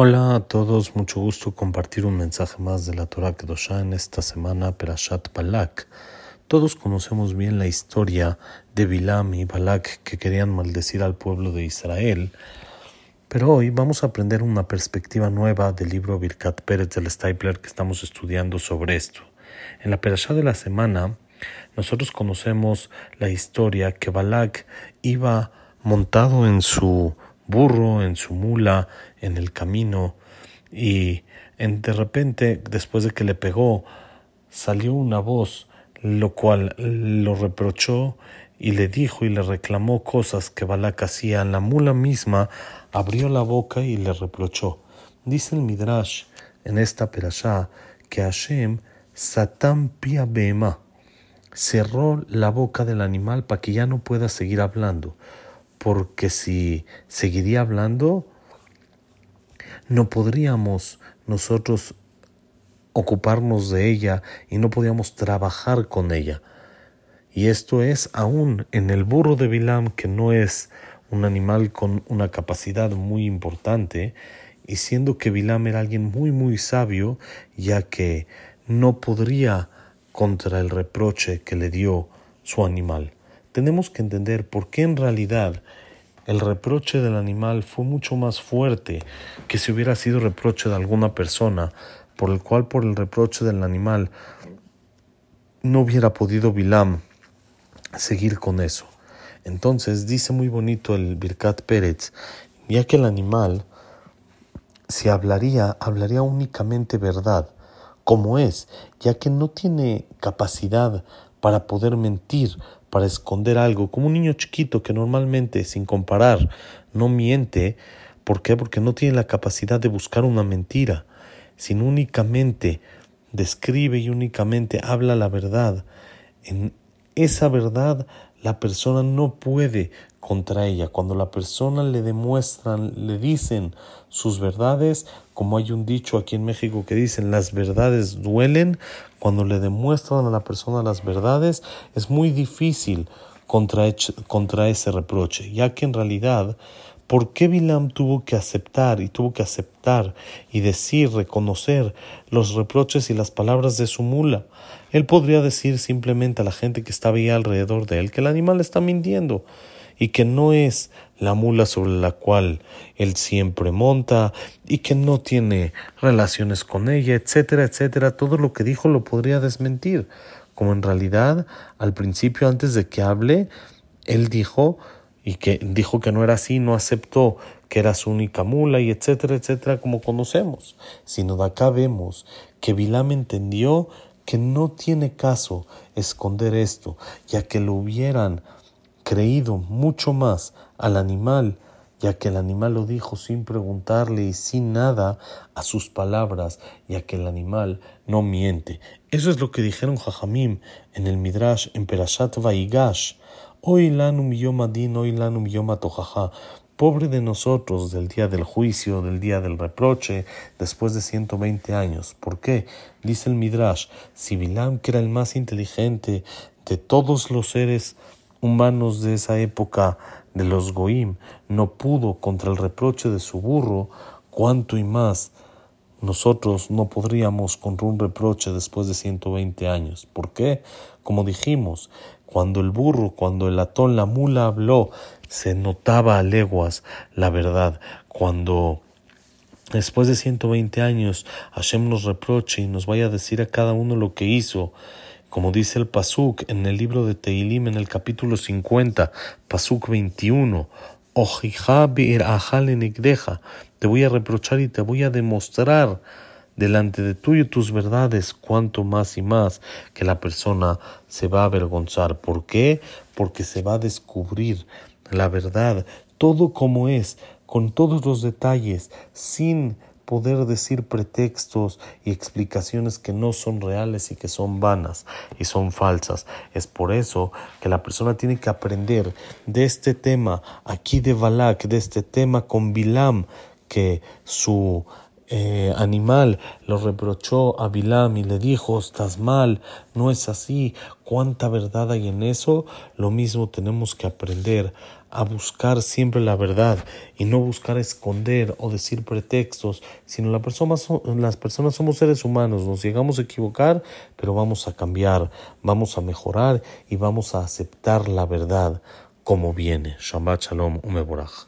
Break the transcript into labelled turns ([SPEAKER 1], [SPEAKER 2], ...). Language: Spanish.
[SPEAKER 1] Hola a todos, mucho gusto compartir un mensaje más de la Torah Kedoshá en esta semana Perashat Balak. Todos conocemos bien la historia de Bilam y Balak que querían maldecir al pueblo de Israel, pero hoy vamos a aprender una perspectiva nueva del libro Birkat Pérez del Stapler que estamos estudiando sobre esto. En la Perashá de la semana, nosotros conocemos la historia que Balak iba montado en su burro, en su mula, en el camino, y de repente, después de que le pegó, salió una voz, lo cual lo reprochó y le dijo y le reclamó cosas que Balak hacía. La mula misma abrió la boca y le reprochó. Dice el Midrash en esta perashá que Hashem Satan Pia cerró la boca del animal para que ya no pueda seguir hablando porque si seguiría hablando, no podríamos nosotros ocuparnos de ella y no podíamos trabajar con ella. Y esto es aún en el burro de Bilam, que no es un animal con una capacidad muy importante, y siendo que Bilam era alguien muy muy sabio, ya que no podría contra el reproche que le dio su animal tenemos que entender por qué en realidad el reproche del animal fue mucho más fuerte que si hubiera sido reproche de alguna persona, por el cual por el reproche del animal no hubiera podido Bilam seguir con eso. Entonces dice muy bonito el Birkat Pérez, ya que el animal, si hablaría, hablaría únicamente verdad, como es, ya que no tiene capacidad para poder mentir, para esconder algo, como un niño chiquito que normalmente, sin comparar, no miente. ¿Por qué? Porque no tiene la capacidad de buscar una mentira, sino únicamente describe y únicamente habla la verdad. En esa verdad la persona no puede contra ella. Cuando la persona le demuestran, le dicen sus verdades, como hay un dicho aquí en México que dicen las verdades duelen, cuando le demuestran a la persona las verdades es muy difícil contra, contra ese reproche, ya que en realidad ¿Por qué Bilam tuvo que aceptar y tuvo que aceptar y decir, reconocer los reproches y las palabras de su mula? Él podría decir simplemente a la gente que estaba ahí alrededor de él que el animal está mintiendo y que no es la mula sobre la cual él siempre monta y que no tiene relaciones con ella, etcétera, etcétera. Todo lo que dijo lo podría desmentir, como en realidad al principio antes de que hable, él dijo y que dijo que no era así, no aceptó que era su única mula y etcétera, etcétera, como conocemos. Sino de acá vemos que Bilam entendió que no tiene caso esconder esto, ya que lo hubieran creído mucho más al animal, ya que el animal lo dijo sin preguntarle y sin nada a sus palabras, ya que el animal no miente. Eso es lo que dijeron Jajamim en el Midrash en Perashat Vaigash. Hoy lanum yomadin, hoy lanum yomatojaja. Pobre de nosotros del día del juicio, del día del reproche, después de 120 años. ¿Por qué? Dice el Midrash, si Bilam, que era el más inteligente de todos los seres humanos de esa época, de los Goim, no pudo contra el reproche de su burro, cuánto y más nosotros no podríamos contra un reproche después de 120 años. ¿Por qué? Como dijimos, cuando el burro, cuando el atón, la mula habló, se notaba a leguas la verdad. Cuando después de 120 años Hashem nos reproche y nos vaya a decir a cada uno lo que hizo, como dice el Pasuk en el libro de Teilim en el capítulo 50, Pasuk 21, te voy a reprochar y te voy a demostrar delante de tú y tus verdades cuanto más y más que la persona se va a avergonzar. ¿Por qué? Porque se va a descubrir la verdad, todo como es, con todos los detalles, sin poder decir pretextos y explicaciones que no son reales y que son vanas y son falsas. Es por eso que la persona tiene que aprender de este tema aquí de Balak, de este tema con Bilam, que su eh, animal lo reprochó a Bilam y le dijo, estás mal, no es así, cuánta verdad hay en eso, lo mismo tenemos que aprender a buscar siempre la verdad y no buscar esconder o decir pretextos, sino la persona, las personas somos seres humanos, nos llegamos a equivocar, pero vamos a cambiar, vamos a mejorar y vamos a aceptar la verdad como viene. Shabbat Shalom Umeborach.